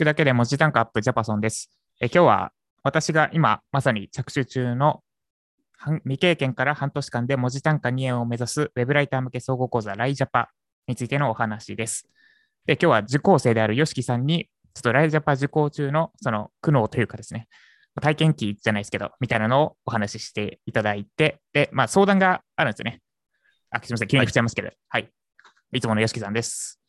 くだけで文字単価アップジャパソンです。え今日は私が今まさに着手中の未経験から半年間で文字単価2円を目指すウェブライター向け総合講座ライジャパについてのお話です。で今日は受講生である YOSHIKI さんにちょっとライジャパ受講中のその苦悩というかですね、体験記じゃないですけど、みたいなのをお話ししていただいて、で、まあ相談があるんですよね。あ、すみません、急に振っちゃいますけど、はい、はい。いつもの YOSHIKI さんです。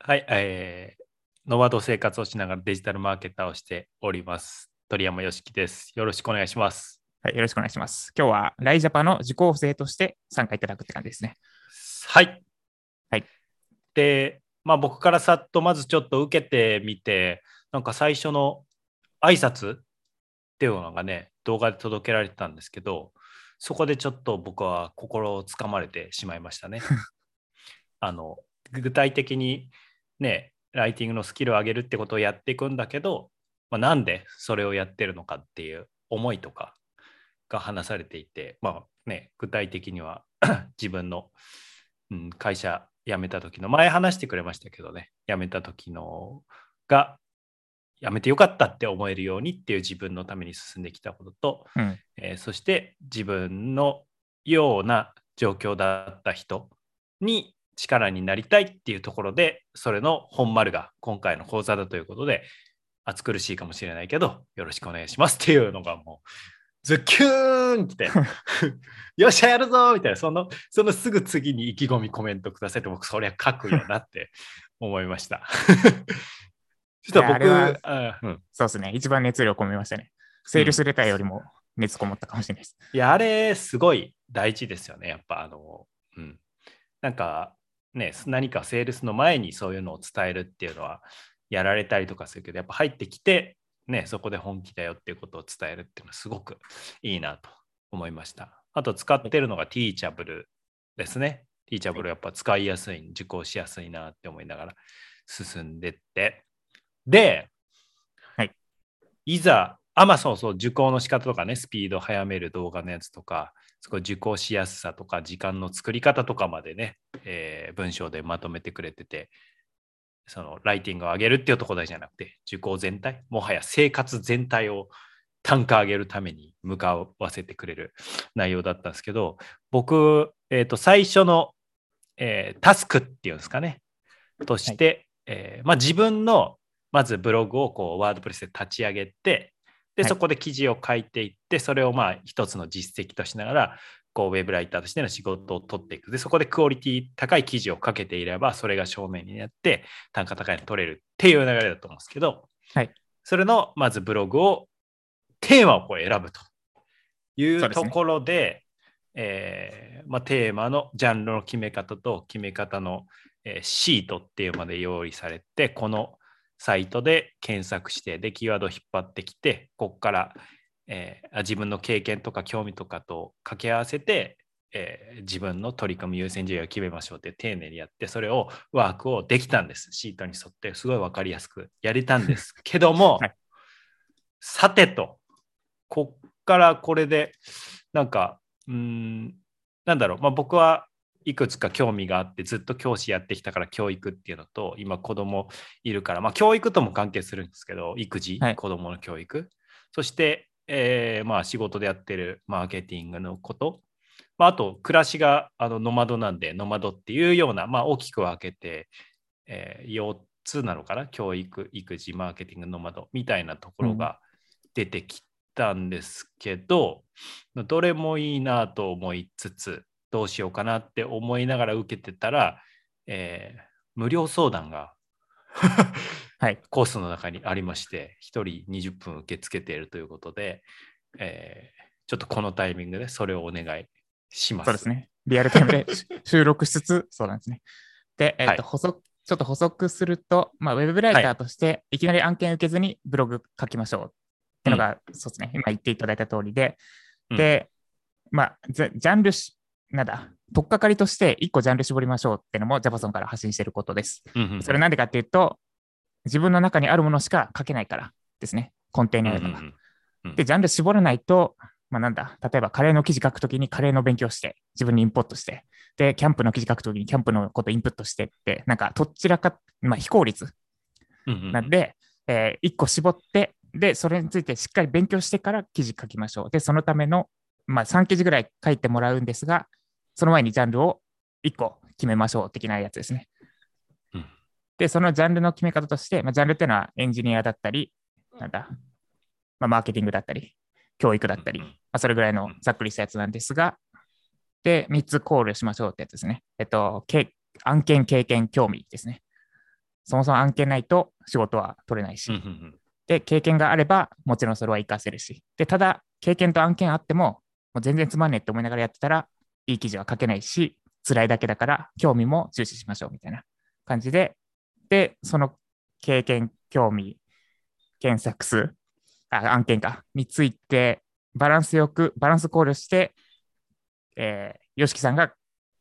はい、えー、ノマド生活をしながらデジタルマーケターをしております。鳥山よしきです。よろしくお願いします。はい、よろしくお願いします。今日はライジャパの受講生として参加いただくって感じですね。はい。はい。で、まあ僕からさっとまずちょっと受けてみて、なんか最初の挨拶っていうのがね、動画で届けられてたんですけど、そこでちょっと僕は心をつかまれてしまいましたね。あの具体的にね、ライティングのスキルを上げるってことをやっていくんだけど、まあ、なんでそれをやってるのかっていう思いとかが話されていて、まあね、具体的には 自分の、うん、会社辞めた時の前話してくれましたけどね辞めた時のが辞めてよかったって思えるようにっていう自分のために進んできたことと、うん、えー、そして自分のような状況だった人に力になりたいっていうところで、それの本丸が今回の講座だということで、暑苦しいかもしれないけど、よろしくお願いしますっていうのがもう、ズッキューンって、よっしゃやるぞみたいな、その、そのすぐ次に意気込みコメントくださいって、僕、そりゃ書くよなって思いました。ちょっと僕、はうん、そうですね、一番熱量込めましたね。セールスレターよりも熱こもったかもしれないです。うん、いや、あれ、すごい大事ですよね、やっぱ、あの、うん。なんか、ね、何かセールスの前にそういうのを伝えるっていうのはやられたりとかするけど、やっぱ入ってきて、ね、そこで本気だよっていうことを伝えるっていうのはすごくいいなと思いました。あと使ってるのがティーチャブルですね。ティーチャブルやっぱ使いやすい、受講しやすいなって思いながら進んでって。で、はい、いざ、あ、まあそうそう、受講の仕方とかね、スピード速める動画のやつとか、すごい受講しやすさとか時間の作り方とかまでね、えー、文章でまとめてくれてて、そのライティングを上げるっていうところだけじゃなくて、受講全体、もはや生活全体を単価上げるために向かわせてくれる内容だったんですけど、僕、えー、と最初の、えー、タスクっていうんですかね、として、はい、えー、まあ、自分のまずブログをこうワードプレスで立ち上げて、で、そこで記事を書いていって、それをまあ一つの実績としながら、こうウェブライターとしての仕事を取っていく。で、そこでクオリティ高い記事を書けていれば、それが正面になって単価高いの取れるっていう流れだと思うんですけど、はい、それのまずブログを、テーマをこう選ぶと。いうところで、で、えー、まあ、テーマのジャンルの決め方と決め方の、えー、シートっていうまで用意されて、このサイトで検索して、で、キーワードを引っ張ってきて、ここから、えー、自分の経験とか興味とかと掛け合わせて、えー、自分の取り組む優先順位を決めましょうって丁寧にやって、それをワークをできたんです。シートに沿って、すごい分かりやすくやれたんです。けども、はい、さてと、こっからこれで、なんか、うん、なんだろう、まあ、僕はいくつか興味があってずっと教師やってきたから教育っていうのと今子供いるからまあ教育とも関係するんですけど育児、はい、子供の教育。そして、えー、まあ仕事でやってるマーケティングのこと、まあ、あと暮らしがあのノマドなんでノマドっていうような、まあ、大きく分けて、えー、4つなのかな？教育育児マーケティングノマドみたいなところが出てきたんですけど、うん、どれもいいなと思いつつどうしようかなって思いながら受けてたら、えー、無料相談が はい、コースの中にありまして、1人20分受け付けているということで、えー、ちょっとこのタイミングでそれをお願いします。そうですね。リアルタイムで 収録しつつ、そうなんですね。で、えーと、はい、補足ちょっと補足すると、まあ、ウェブライターとしてい。きなり案件受けずにブログ書きましょうっていうのが、うん、そうですね、今言っていただいた通りで、で、まあ、ジャンルなんだ、とっかかりとして1個ジャンル絞りましょうっていうのも Javason から発信していることです。うんうん、それなんでかっていうと、自分の中にあるものしか書けないからですね、根底にあるのが。うんうん、で、ジャンル絞らないと、まあ、なんだ、例えばカレーの記事書くときにカレーの勉強して、自分にインポットして、で、キャンプの記事書くときにキャンプのことインプットしてって、なんか、どちらか、まあ、非効率。なんで、えー、1個絞って、で、それについてしっかり勉強してから記事書きましょう。で、そのための、まあ、3記事ぐらい書いてもらうんですが、その前にジャンルを1個決めましょう的なやつですね。うん、で、そのジャンルの決め方として、まあ、ジャンルっていうのはエンジニアだったり、なんだ、まあ、マーケティングだったり、教育だったり、まあ、それぐらいのざっくりしたやつなんですが、で、3つコールしましょうってやつですね。えっと、案件、経験、興味ですね。そもそも案件ないと仕事は取れないし、で、経験があれば、もちろんそれは活かせるし、で、ただ、経験と案件あっても、もう全然つまんねえって思いながらやってたら、いい記事は書けないし、辛いだけだから、興味も重視しましょうみたいな感じで、で、その経験、興味、検索数、あ案件か、について、バランスよく、バランス考慮して、えー、吉木さんが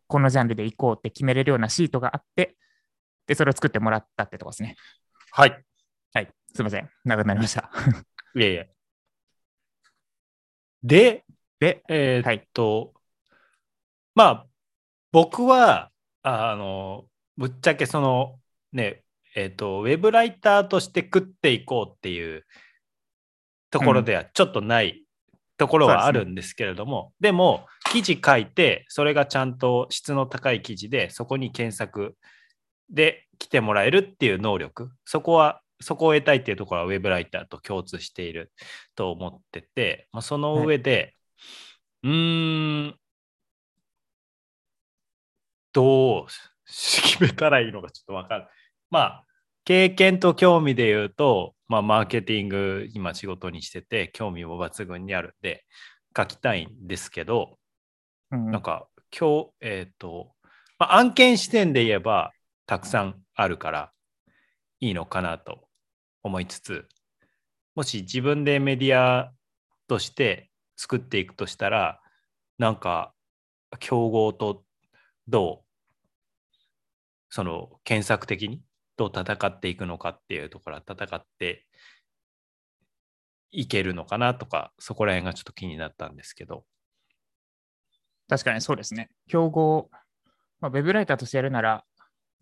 このジャンルで行こうって決めれるようなシートがあって、で、それを作ってもらったってとこですね。はい。はい。すみません。長くなりました。いえいえ。で、で、えー、っと、はい、まあ、僕は、あの、ぶっちゃけその、ね、えー、っと、ウェブライターとして食っていこうっていうところではちょっとないところはあるんですけれども、でね、でも、記事書いて、それがちゃんと質の高い記事で、そこに検索で来てもらえるっていう能力、そこは、そこを得たいっていうところはウェブライターと共通していると思ってて、まあ、その上で、はい、うーん、どう決めたらいいのかちょっとわかる。まあ、経験と興味で言うと、まあ、マーケティング今仕事にしてて、興味も抜群にあるんで、書きたいんですけど、うん、なんか、今日、えっ、ー、と、まあ、案件視点で言えば、たくさんあるからいいのかなと思いつつもし自分でメディアとして作っていくとしたらなんか競合とどうその検索的にどう戦っていくのかっていうところは戦っていけるのかなとかそこら辺がちょっと気になったんですけど確かにそうですね競合、まあ、ウェブライターとしてやるなら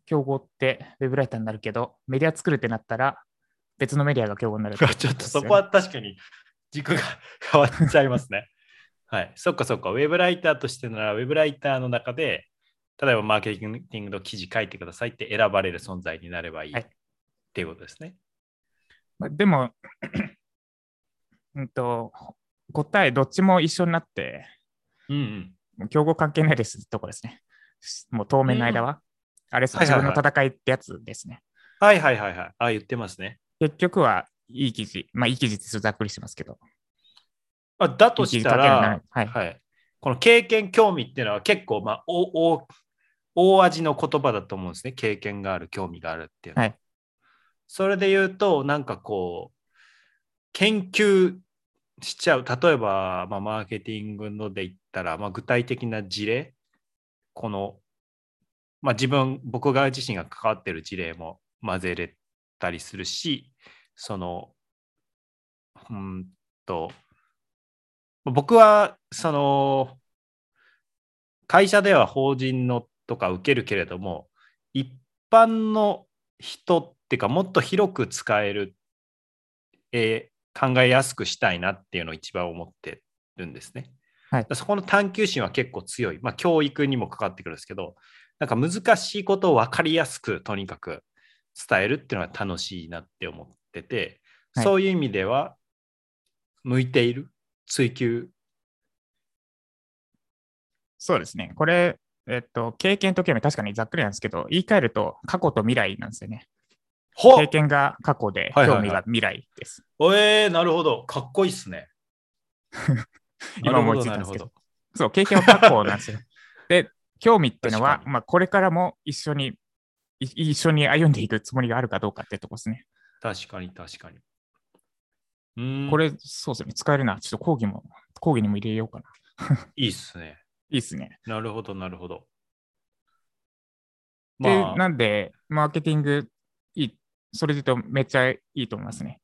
競合ってウェブライターになるけど、メディア作るってなったら、別のメディアが競合になる、ね、ちょっとそこは確かに軸が 変わっちゃいますね。はい。そっかそっか。ウェブライターとしてなら、ウェブライターの中で、例えばマーケティングの記事書いてくださいって選ばれる存在になればいい、はい、っていうことですね。まあ、でも、うんと、答えどっちも一緒になって、うんうん、競合関係ないですとこですね。もう当面の間は。あれ、自分の戦いってやつですね。はいはいはいはい。あ、言ってますね。結局はいい記事。まあいい記事ってざっくりしてますけど。あだとしたら、はい、はい、この経験、興味っていうのは結構、まあ、おお大味の言葉だと思うんですね。経験がある、興味があるっていうのは。はい、それで言うと、なんかこう、研究しちゃう。例えば、まあ、マーケティングので言ったら、まあ、具体的な事例、このまあ、自分僕が自身が関わってる事例も混ぜれたりするしそのうんと僕はその会社では法人のとか受けるけれども一般の人っていうかもっと広く使える、えー、考えやすくしたいなっていうのを一番思ってるんですね。はい、そこの探求心は結構強い。まあ、教育にもかかってくるんですけど、なんか難しいことを分かりやすくとにかく伝えるっていうのは楽しいなって思ってて、はい、そういう意味では向いている追求そうですね。これ、えっと、経験と興味確かにざっくりなんですけど、言い換えると過去と未来なんですよね。経験が過去で、興味が未来です。はいはいはい、えー、なるほど。かっこいいっすね。今思いついたんですけど。どそう、経験は過去なんですよ。で、興味っていうのは、まあ、これからも一緒に一緒に歩んでいくつもりがあるかどうかってとこですね。確かに、確かに。うんこれ、そうですね。使えるな。ちょっと講義も、講義にも入れようかな。いいっすね。いいっすね。なるほど、なるほど。で、まあ、なんで、マーケティングいい、それで言うとめっちゃいいと思いますね。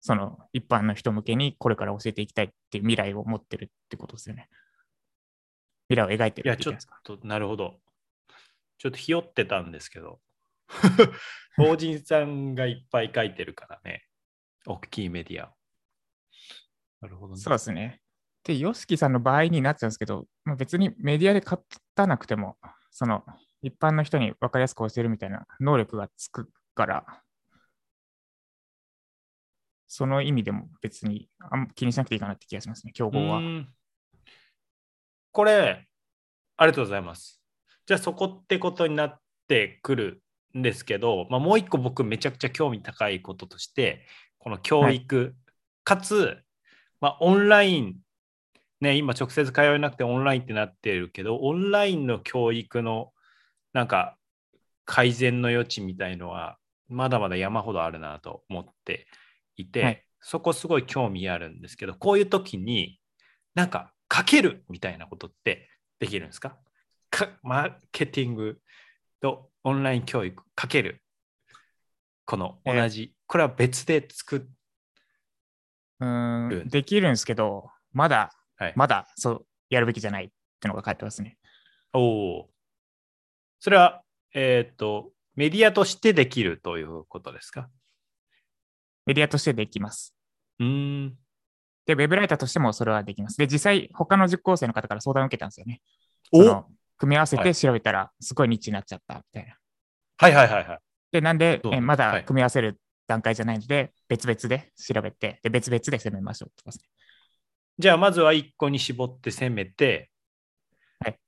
その一般の人向けにこれから教えていきたいっていう未来を持ってるってことですよね。未来を描いてるいや、ちょっと、なるほど。ちょっとひよってたんですけど、法人さんがいっぱい書いてるからね。大きいメディアを。なるほどね。そうですね。で、YOSHIKI さんの場合になっちゃうんですけど、まあ、別にメディアで書かなくても、その一般の人に分かりやすく教えるみたいな能力がつくから、その意味でも別にあんま気にしなくていいかなって気がしますね、競合は。これ、ありがとうございます。じゃあそこってことになってくるんですけど、まあ、もう一個僕めちゃくちゃ興味高いこととして、この教育、かつ、まあ、オンライン、ね、今直接通えなくてオンラインってなってるけど、オンラインの教育のなんか改善の余地みたいのは、まだまだ山ほどあるなと思っていて、はい。そこすごい興味あるんですけど、こういう時に、なんか、かけるみたいなことってできるんですか？かマーケティングとオンライン教育かける。この同じ、これは別で作っうーうんん、できるんですけど、まだ、はいまだそうやるべきじゃないってのが書いてますね。おお。それは、えっ、と、メディアとしてできるということですか？メディアとしてできます。うーん。で、ウェブライターとしてもそれはできます。で、実際、他の塾講生の方から相談を受けたんですよね。お？組み合わせはいて調べたら、すごいニッチになっちゃったみたいな。はいはいはいはい。で、なんでえまはいだ組み合わせる段階じゃないので、別々で調べて、で、別々で攻めましょうってことですね。じゃあ、まずは1個に絞って攻めて、はい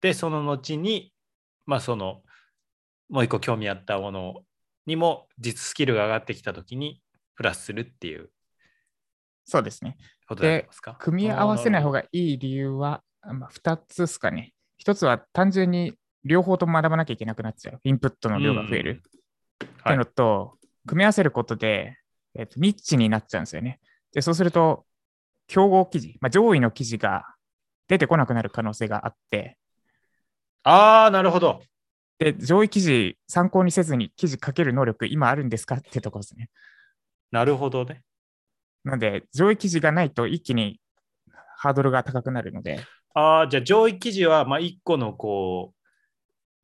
で、その後に、まあ、その、もう1個興味あったものにも、実スキルが上がってきたときに、プラスするっていうそうですね。ことになりますか？組み合わせない方が。がいい理由は、まあ、2つですかね。1つは単純に両方とも学ばなきゃいけなくなっちゃう。インプットの量が増える。っていうのと、組み合わせることで、えっとニッチになっちゃうんですよね。で、そうすると、競合記事、まあ、上位の記事が出てこなくなる可能性があって、ああ、なるほど。で、上位記事参考にせずに記事書ける能力今あるんですかってところですね。なるほどね。なので、上位記事がないと一気にハードルが高くなるので、ああ、じゃあ上位記事は、まあ、1個のこう、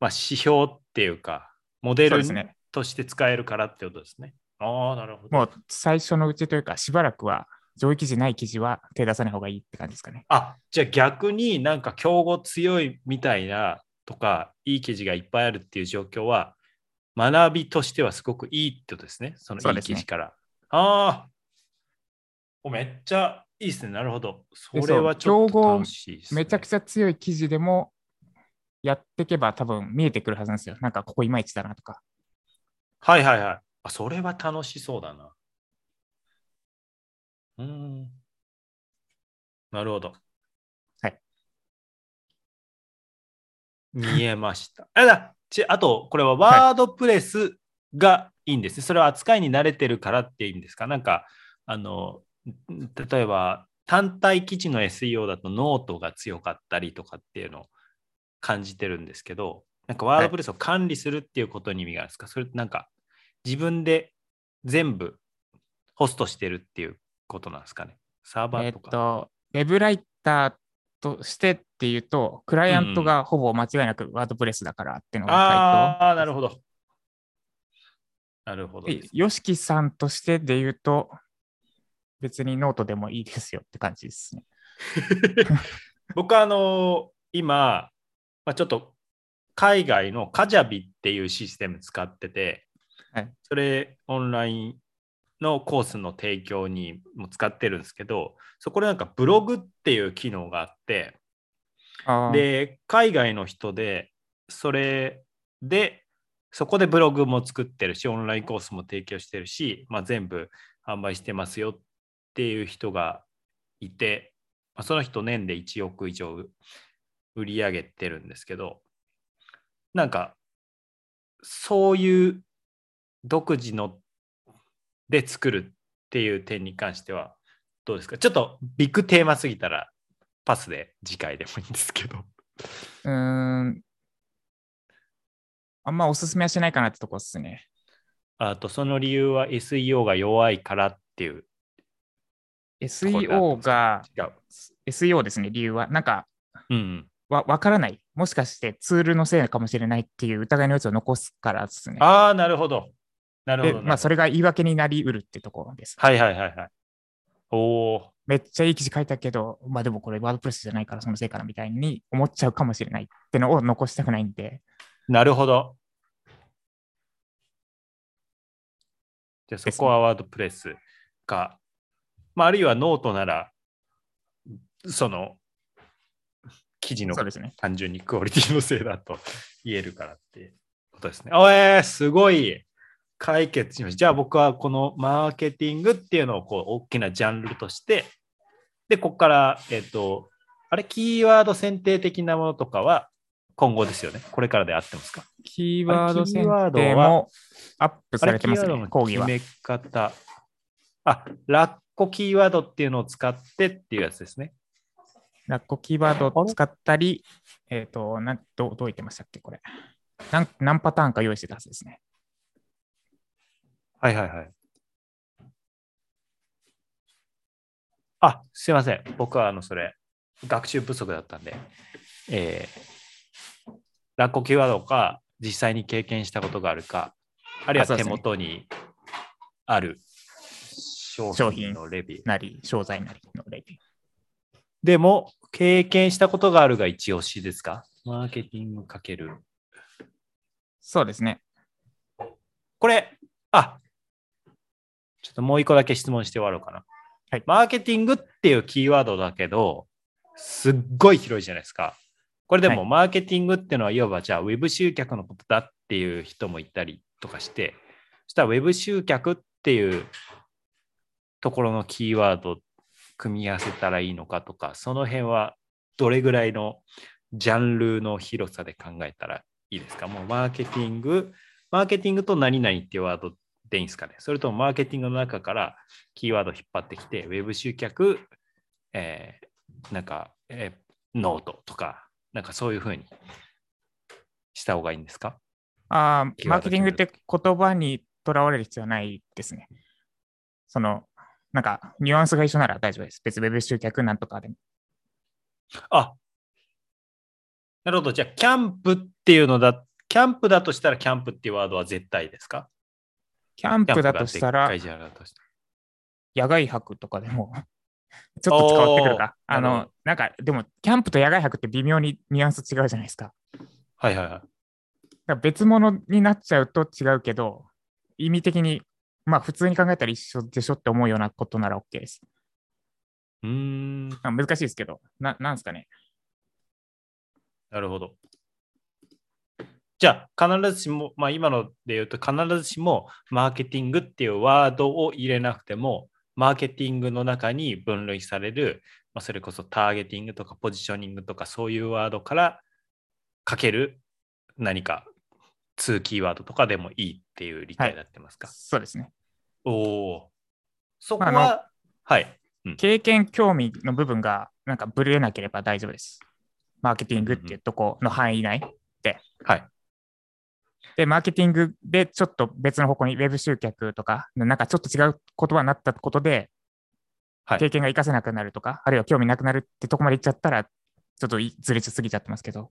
まあ、指標っていうか、モデルそうですね。として使えるからってことですね。ああ、なるほど。もう最初のうちというか、しばらくは上位記事ない記事は手出さない方がいいって感じですかね。あ、じゃあ逆になんか競合強いみたいなとか、いい記事がいっぱいあるっていう状況は、学びとしてはすごくいいってことですね。そのいい記事から。ああ。おめっちゃいいですね。なるほど。そでれはちょっと楽しいです、ね。めちゃくちゃ強い記事でもやっていけば多分見えてくるはずなんですよ。なんかここいまいちだなとか。はいはいはい。あ、それは楽しそうだな。うーん。なるほど。はい。見えました。あだちあと、これはワードプレスがいいんですね。それは扱いに慣れてるからっていう意味ですか？なんか、あの、例えば単体記事の SEO だとノートが強かったりとかっていうのを感じてるんですけど、なんか WordPress を管理するっていうことに意味があるんですか、それってなんか自分で全部ホストしてるっていうことなんですかねサーバえっーとか。と、ウェブライターとしてっていうと、クライアントがほぼ間違いなく WordPress だからっていうのがああ、なるほど。なるほど回答。ですで、ヨシキさんとしてで言うと、別にノートでもいいですよって感じですね。僕はあの今、まあ、ちょっと海外の Kajabi っていうシステム使ってて、はいそれオンラインのコースの提供にも使ってるんですけど、そこでなんかブログっていう機能があって、で、海外の人で、それで、そこでブログも作ってるし、オンラインコースも提供してるし、まあ、全部販売してますよっていう人がいて、まあ、その人年で1億以上売り上げてるんですけど、なんか、そういう独自ので作るっていう点に関してはどうですか？ちょっとビッグテーマすぎたらパスで次回でもいいんですけど。うーん。あんまおすすめはしないかなってとこですね。あとその理由は SEO が弱いからっていう SEO が。SEO ですね、理由は。なんか、うんうん。わわからない。もしかしてツールのせいかもしれないっていう疑いの余地を残すからですね。ああ、なるほど。なるほど。でまあ、それが言い訳になりうるってところです。はいはいはいはい。おお。めっちゃいい記事書いたけど、まあでもこれ WordPress じゃないからそのせいかなみたいに思っちゃうかもしれないってのを残したくないんで、なるほど。じゃあそこは WordPress か、まあ、あるいはノートなら、その記事のそうですね。単純にクオリティのせいだと言えるからってことですね。おえー、すごい解決しました。じゃあ僕はこのマーケティングっていうのをこう大きなジャンルとして、で、ここから、えっ、と、あれ、キーワード選定的なものとかは今後ですよね。これからで合ってますか？キーワード選定はもアップあされてますね、講義は。の決め方。あ、ラッコキーワードっていうのを使ってっていうやつですね。ラッコキーワードを使ったり、えっ、となんどう、どう言ってましたっけ、これ。何何パターンか用意してたはずですね。はいはいはい。あ、すいません。僕はあの、それ、学習不足だったんで、えー、ラッコキーワードか、実際に経験したことがあるか、あるいは手元にある商商品品のレビュー。なり、商材なりのレビュー。でも、経験したことがあるが一押しですか？マーケティングかける。そうですね。これ、あもう一個だけ質問して終わろうかな。はいマーケティングっていうキーワードだけど、すっごい広いじゃないですか。これでも、はいマーケティングっていうのは、いわばじゃあ、ウェブ集客のことだっていう人もいたりとかして、そしたら、ウェブ集客っていうところのキーワード組み合わせたらいいのかとか、その辺はどれぐらいのジャンルの広さで考えたらいいですか？もうマーケティング、マーケティングと何々っていうワードでいいんですかねそれともマーケティングの中からキーワードを引っ張ってきて、ウェブ集客、えーなんか、えーノートとか、なんかそういうふうにした方がいいんですか？あーマーケティングって言葉にとらわれる必要はないですね。その、なんか、ニュアンスが一緒なら大丈夫です。別にウェブ集客なんとかでも。あなるほど。じゃあ、キャンプっていうのだ、キャンプだとしたら、キャンプっていうワードは絶対ですか？キャンプだとしたら野外泊とかでも、ちょっと変わってくるか。あの、なんか、でも、キャンプと野外泊って微妙にニュアンス違うじゃないですか。はいはいはい。ら別物になっちゃうと違うけど、意味的に、まあ、普通に考えたら一緒でしょって思うようなことなら OK です。うーん、あ難しいですけど、ななんですかね。なるほど。じゃあ、必ずしも、まあ今ので言うと、必ずしもマーケティングっていうワードを入れなくても、マーケティングの中に分類される、まあ、それこそターゲティングとかポジショニングとかそういうワードからかける何か2キーワードとかでもいいっていう理解になってますか、そうですね。おお。そこまあは、はい。経験、興味の部分がなんかぶれなければ大丈夫です。マーケティングっていうとこの範囲内。はい。で、マーケティングでちょっと別の方向にウェブ集客とか、なんかちょっと違う言葉になったことで、はい。経験が活かせなくなるとか、あるいは興味なくなるってとこまでいっちゃったら、ちょっといずれすぎちゃってますけど、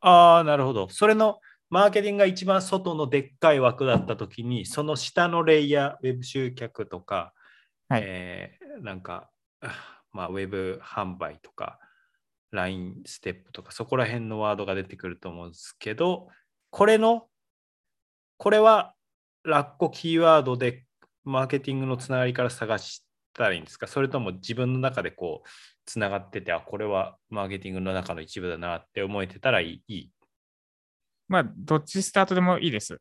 ああ、なるほど。それのマーケティングが一番外のでっかい枠だったときに、その下のレイヤー、ウェブ集客とか、はい。えーなんか、あ まあ、ウェブ販売とか、LINE ステップとか、そこら辺のワードが出てくると思うんですけど、これの、これはラッコキーワードでマーケティングのつながりから探したらいいんですか？それとも自分の中でこう、つながってて、あ、これはマーケティングの中の一部だなって思えてたらいい。いい？まあ、どっちスタートでもいいです。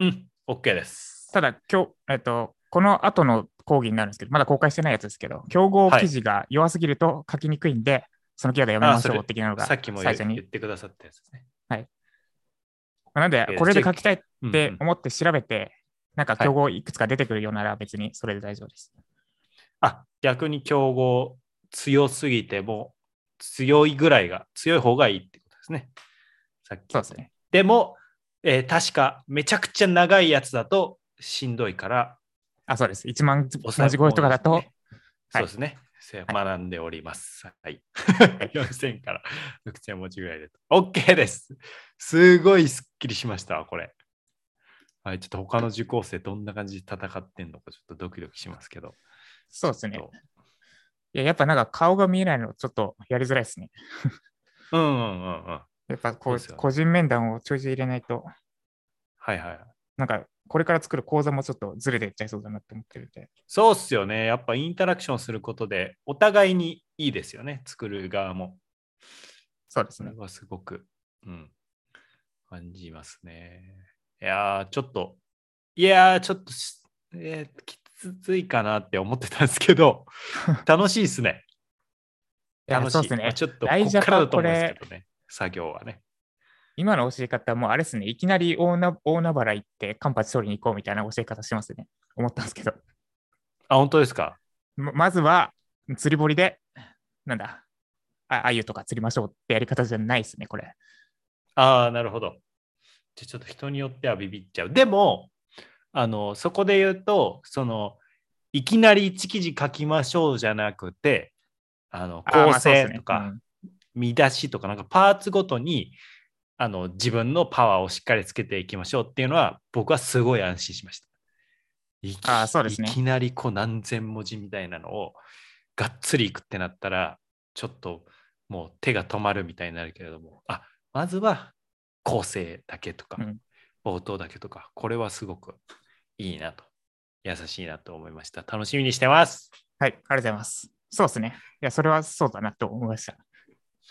うん、OK です。ただ、今日、えっと、この後の講義になるんですけど、まだ公開してないやつですけど、競合記事が弱すぎると書きにくいんで、そのキーワードやめましょう的なのがさっきも言最初に言ってくださったやつですね。なのでえー、これで書きたいって思って調べて、なんかはい競合いくつか出てくるようなら別にそれで大丈夫です。あ、逆に競合強すぎても強いぐらいが強い方がいいってことですね。さっきそうですね。でも、えー確かめちゃくちゃ長いやつだとしんどいからあ、そうです。1万文字超えとかだと、そうですね。はいそうですね。学んでおります。はい。4000から6000文字ぐらいで。OK です。すごいすっきりしましたわ、これ。はい、ちょっと他の受講生どんな感じで戦ってんのかちょっとドキドキしますけど。そうですねそ。いや、やっぱなんか顔が見えないのちょっとやりづらいですね。う うんうんうんうん。やっぱこうね個人面談をちょいちょい入れないと、はいはい。なんかこれから作る講座もちょっとずれていっちゃいそうだなって思ってるんで。そうっすよね。やっぱインタラクションすることでお互いにいいですよね。作る側も。そうですね。それはすごく、うん、感じますね。いやー、ちょっと、いやー、ちょっとし、えーきついかなって思ってたんですけど、楽しいですね。楽しい。そうですねまあ。ちょっと、こ大ジャパっからだと思うんですけどね。作業はね。今の教え方もあれですね、いきなり大な大海原行ってカンパチ取りに行こうみたいな教え方しますね。思ったんですけど。あ、本当ですか？ままずは釣り堀で、なんだ、ああゆとか釣りましょうってやり方じゃないですね、これ。ああ、なるほど。じゃあちょっと人によってはビビっちゃう。でも、あの、そこで言うと、その、いきなり1記事書きましょうじゃなくて、あの、構成とか、うん見出しとか、なんかパーツごとに、あの、自分のパワーをしっかりつけていきましょうっていうのは、僕はすごい安心しました。いきあーそうですねいきなりこう何千文字みたいなのをがっつりいくってなったら、ちょっともう手が止まるみたいになるけれども、あまずは構成だけとか、うん冒頭だけとか、これはすごくいいなと、優しいなと思いました。楽しみにしてます。はい、ありがとうございます。そうですね。いや、それはそうだなと思いました。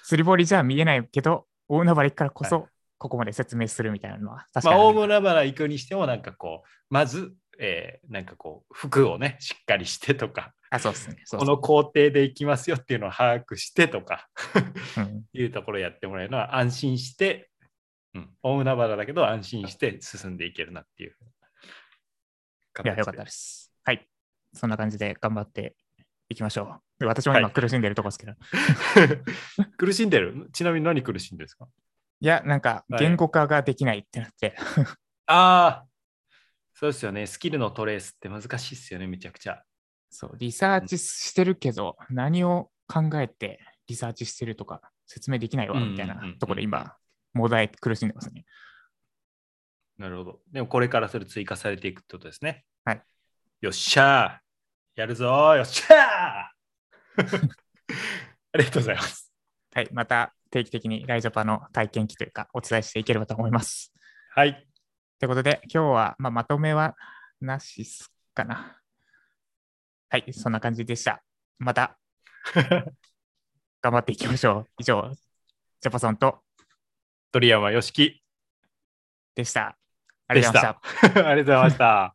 釣り堀じゃ見えないけど、大海原行くからこはそ、ここまで説明するみたいなのは、確かまあ、にある。大海原行くにしても、なんかこう、まず、えーなんかこう、服をね、しっかりしてとか、あ、そうですね。この工程で行きますよっていうのを把握してとか、うん いうところをやってもらえるのは安心して、うん、大海原だけど安心して進んでいけるなっていう。いや、よかったです。はい。そんな感じで頑張っていきましょう。で私も今はい苦しんでるとこですけど。い、苦しんでる？ちなみに何苦しんでるんですか？や、なんかはい言語化ができないってなって、ああ、そうですよね。スキルのトレースって難しいですよね、めちゃくちゃ。そう、リサーチしてるけど、何を考えてリサーチしてるとか説明できないわ、うんうんうんみたいなところで今、問題苦しんでますね。なるほど。でもこれからそれ追加されていくってことですね。はい。よっしゃーやるぞーよっしゃー ありがとうございます。はい。また定期的にライジャパの体験記というか、お伝えしていければと思います。はい。ということで、今日は、まあ、まとめはなしっすかな。はい、そんな感じでした。また 頑張っていきましょう。以上、ジャパソンと鳥山よしきでした。ありでがとうございました。ありがとうございました。